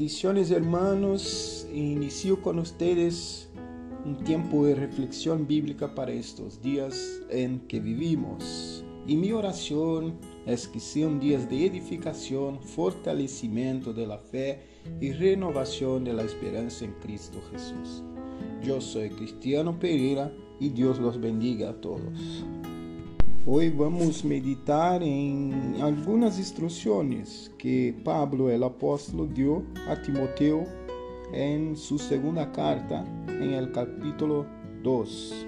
Bendiciones hermanos, inicio con ustedes un tiempo de reflexión bíblica para estos días en que vivimos. Y mi oración es que sean días de edificación, fortalecimiento de la fe y renovación de la esperanza en Cristo Jesús. Yo soy Cristiano Pereira y Dios los bendiga a todos. Hoy vamos a meditar en algunas instrucciones que Pablo el apóstol dio a Timoteo en su segunda carta en el capítulo 2.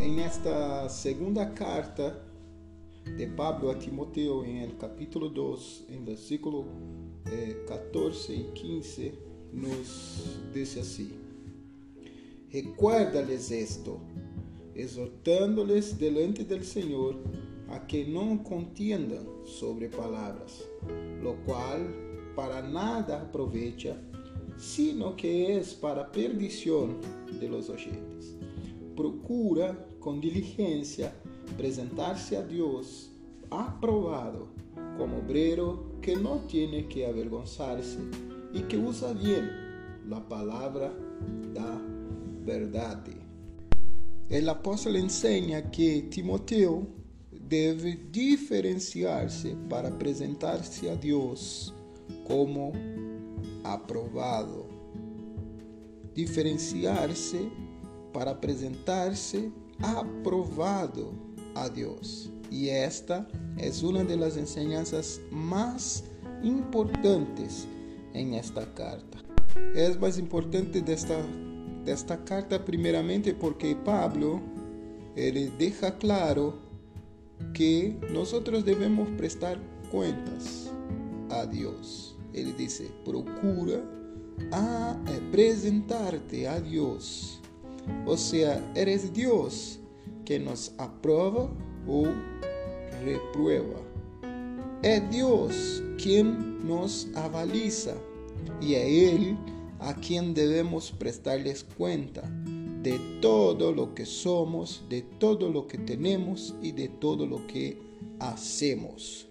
En esta segunda carta de Pablo a Timoteo en el capítulo 2, en versículo 14 y 15, nos dice así. Recuérdales esto exhortándoles delante del Señor a que no contiendan sobre palabras, lo cual para nada aprovecha, sino que es para perdición de los oyentes. Procura con diligencia presentarse a Dios aprobado como obrero que no tiene que avergonzarse y que usa bien la palabra da verdad. El apóstol enseña que Timoteo debe diferenciarse para presentarse a Dios como aprobado. Diferenciarse para presentarse aprobado a Dios. Y esta es una de las enseñanzas más importantes en esta carta. Es más importante de esta desta carta primeiramente porque Pablo ele deja claro que nós devemos prestar contas a Deus. Ele diz: procura apresentar-te a Deus. Ou seja, eres Deus que nos aprova ou reprueba. É Deus quem nos avaliza e é Ele a quien debemos prestarles cuenta de todo lo que somos, de todo lo que tenemos y de todo lo que hacemos.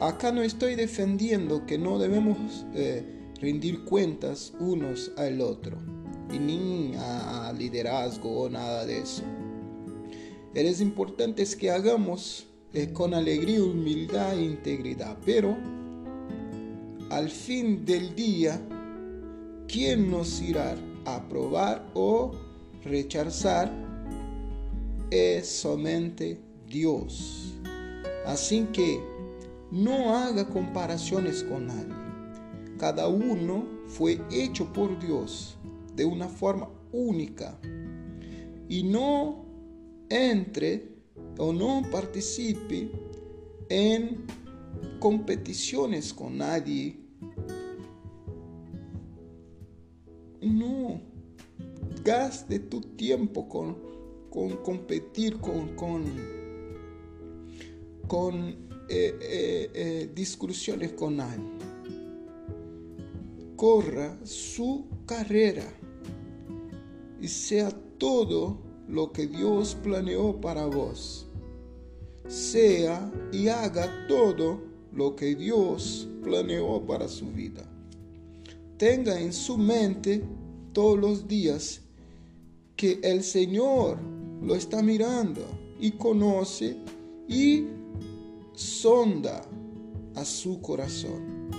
Acá no estoy defendiendo que no debemos eh, rendir cuentas unos al otro, y ni a liderazgo o nada de eso. Es importante que hagamos eh, con alegría, humildad e integridad, pero al fin del día ¿quién nos irá a aprobar o rechazar? Es solamente Dios. Así que no haga comparaciones con nadie. Cada uno fue hecho por Dios de una forma única. Y no entre o no participe en competiciones con nadie gaste tu tiempo con, con competir con, con, con eh, eh, eh, discusiones con nadie. Corra su carrera y sea todo lo que Dios planeó para vos. Sea y haga todo lo que Dios planeó para su vida tenga en su mente todos los días que el Señor lo está mirando y conoce y sonda a su corazón.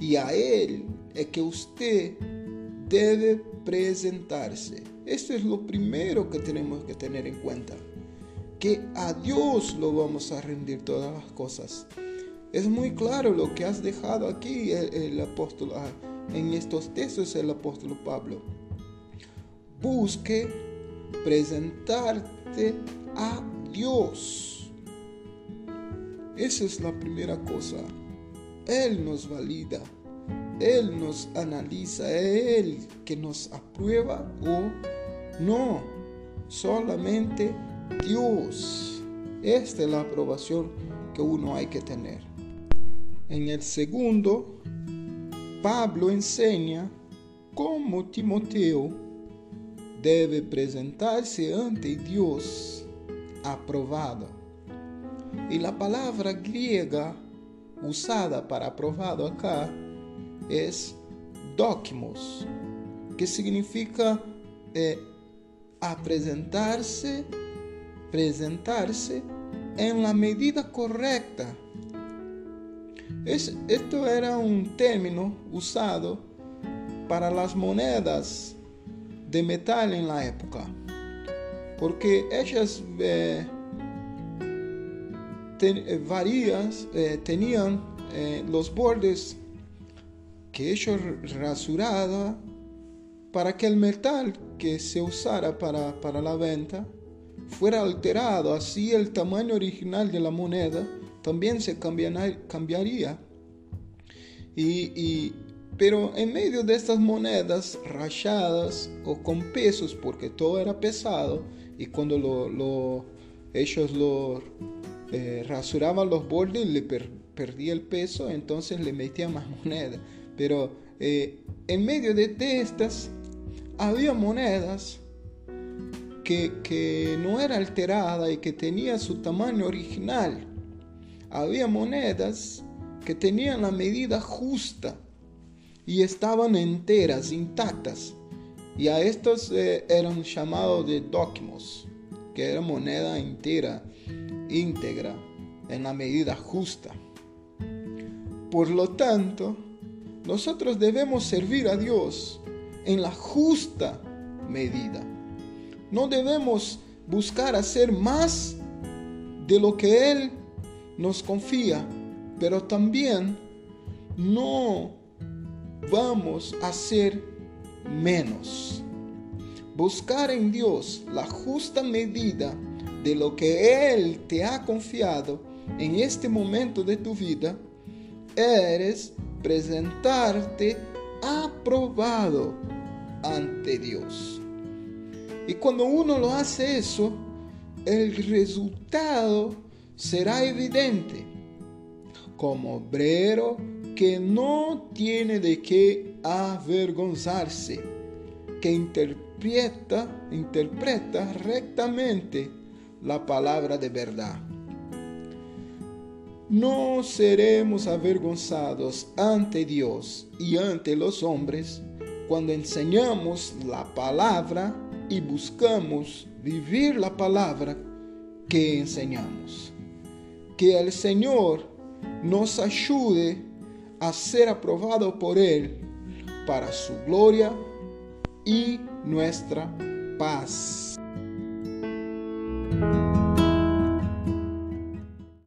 Y a Él es que usted debe presentarse. Esto es lo primero que tenemos que tener en cuenta. Que a Dios lo vamos a rendir todas las cosas. Es muy claro lo que has dejado aquí el, apóstol en estos textos el apóstol Pablo. Busque presentarte a Dios. Esa es la primera cosa. Él nos valida, Él nos analiza, Él que nos aprueba o no. Solamente Dios. Esta es la aprobación que uno hay que tener. En el segundo, Pablo enseña cómo Timoteo debe presentarse ante Dios aprobado. Y la palabra griega usada para aprobado acá es docmos, que significa eh, apresentarse, presentarse en la medida correcta. Es, esto era un término usado para las monedas de metal en la época, porque ellas eh, varias eh, tenían eh, los bordes que ellos rasurada para que el metal que se usara para, para la venta fuera alterado, así el tamaño original de la moneda también se cambiaría. Y, pero en medio de estas monedas rayadas o con pesos, porque todo era pesado, y cuando lo, ellos lo eh, rasuraban los bordes, le perdía el peso, entonces le metían más moneda. Pero eh, en medio de, de estas había monedas que, no era alterada y que tenía su tamaño original. Había monedas que tenían la medida justa y estaban enteras, intactas. Y a estos eh, eran llamados de docmos, que era moneda entera, íntegra, en la medida justa. Por lo tanto, nosotros debemos servir a Dios en la justa medida. No debemos buscar hacer más de lo que Él nos confía, pero también no vamos a hacer menos. Buscar en Dios la justa medida de lo que Él te ha confiado en este momento de tu vida, eres presentarte aprobado ante Dios. Y cuando uno lo hace eso, el resultado será evidente. Como obrero que no tiene de qué avergonzarse, que interpreta, interpreta rectamente la palabra de verdad. No seremos avergonzados ante Dios y ante los hombres cuando enseñamos la palabra y buscamos vivir la palabra que enseñamos. Que el Señor nos ayude a ser aprobado por Él para su gloria y nuestra paz.